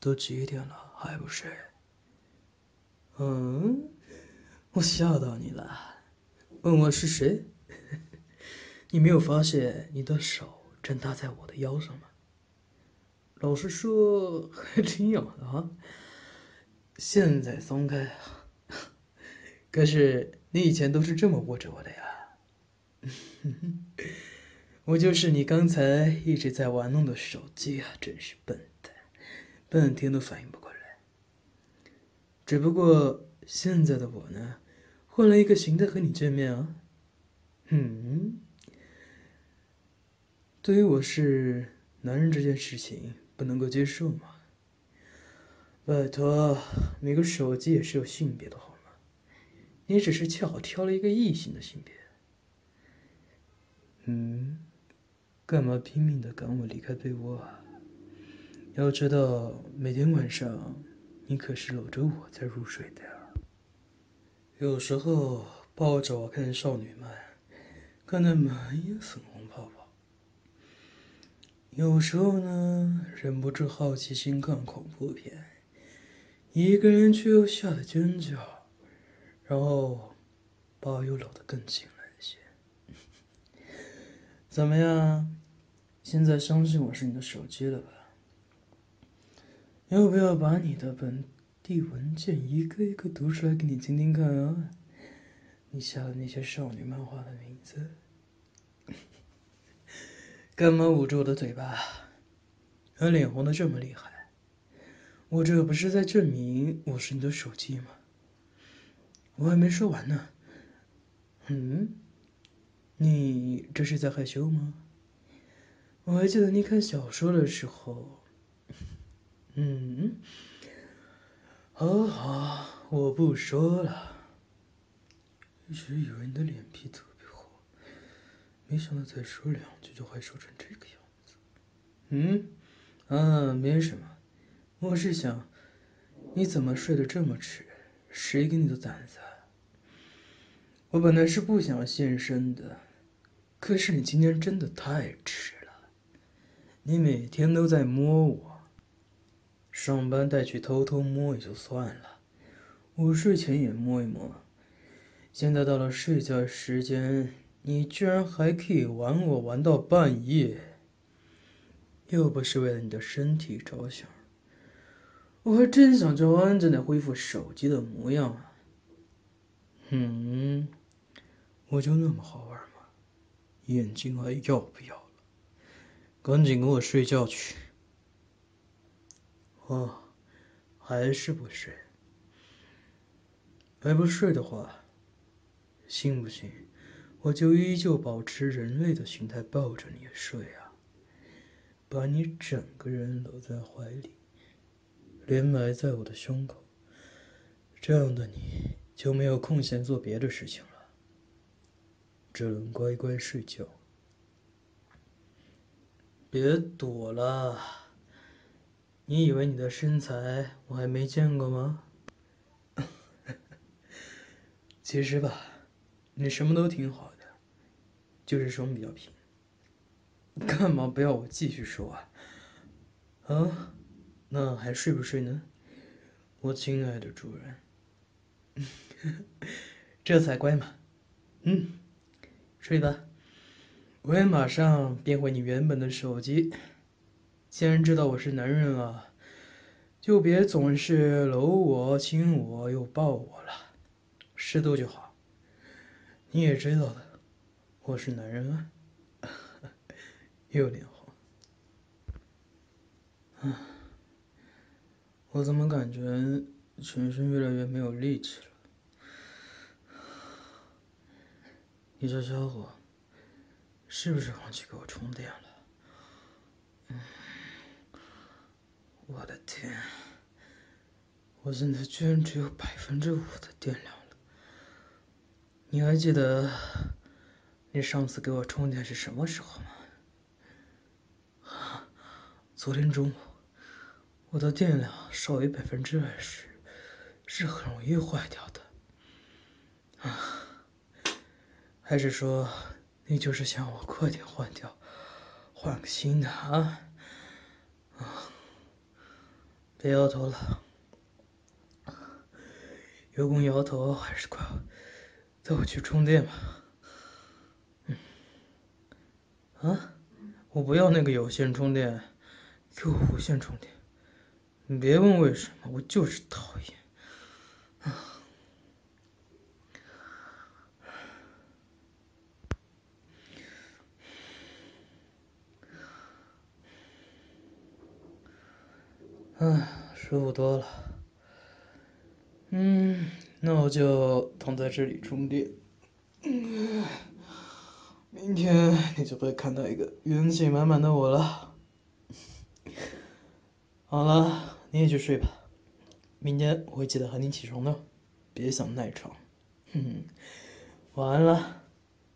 都几点了还不睡？嗯，我吓到你了。问我是谁？你没有发现你的手正搭在我的腰上吗？老实说，还挺痒的啊。现在松开。可是你以前都是这么握着我的呀。我就是你刚才一直在玩弄的手机啊！真是笨，半天都反应不过来。只不过现在的我呢，换了一个形态和你见面啊。嗯，对于我是男人这件事情不能够接受吗？拜托，每个手机也是有性别的好吗？你只是恰好挑了一个异性的性别。嗯，干嘛拼命的赶我离开被窝啊？要知道，每天晚上你可是搂着我在入睡的呀。有时候抱着我看少女漫。看得满眼粉红泡泡，有时候呢，忍不住好奇心看恐怖片，一个人却又吓得尖叫，然后把我又搂得更紧了一些。怎么样？现在相信我是你的手机了吧？要不要把你的本地文件一个一个读出来给你听听看啊？你下的那些少女漫画的名字，干嘛捂着我的嘴巴？还脸红的这么厉害？我这不是在证明我是你的手机吗？我还没说完呢。嗯，你这是在害羞吗？我还记得你看小说的时候。嗯，好好，我不说了。一直以为你的脸皮特别厚，没想到再说两句就害羞成这个样子。嗯，啊，没什么，我是想，你怎么睡得这么迟？谁给你的胆子？我本来是不想现身的，可是你今天真的太迟了。你每天都在摸我，上班带去偷偷摸也就算了，午睡前也摸一摸。现在到了睡觉时间，你居然还可以玩我玩到半夜。又不是为了你的身体着想，我还真想叫安正的恢复手机的模样啊。嗯，我就那么好玩吗？眼睛还要不要了？赶紧给我睡觉去。哦，还是不睡？还不睡的话。信不信，我就依旧保持人类的形态抱着你睡啊，把你整个人搂在怀里，连埋在我的胸口。这样的你就没有空闲做别的事情了，只能乖乖睡觉。别躲了，你以为你的身材我还没见过吗？其实吧。你什么都挺好的，就是胸比较平。干嘛不要我继续说啊？啊，那还睡不睡呢？我亲爱的主人，这才乖嘛。嗯，睡吧，我也马上变回你原本的手机。既然知道我是男人了，就别总是搂我、亲我又抱我了，适度就好。你也知道的，我是男人啊，又脸红。啊，我怎么感觉全身越来越没有力气了？你这家伙是不是忘记给我充电了？我的天，我现在居然只有百分之五的电量了。你还记得你上次给我充电是什么时候吗？昨天中午，我的电量少于百分之二十，是很容易坏掉的。啊，还是说你就是想我快点换掉，换个新的啊？别摇头了，有空摇头还是快带我去充电吧。啊，我不要那个有线充电，给我无线充电。你别问为什么，我就是讨厌。嗯，舒服多了。嗯，那我就躺在这里充电。明天你就会看到一个元气满满的我了。好了，你也去睡吧。明天我会记得喊你起床的，别想赖床。哼哼，晚安了。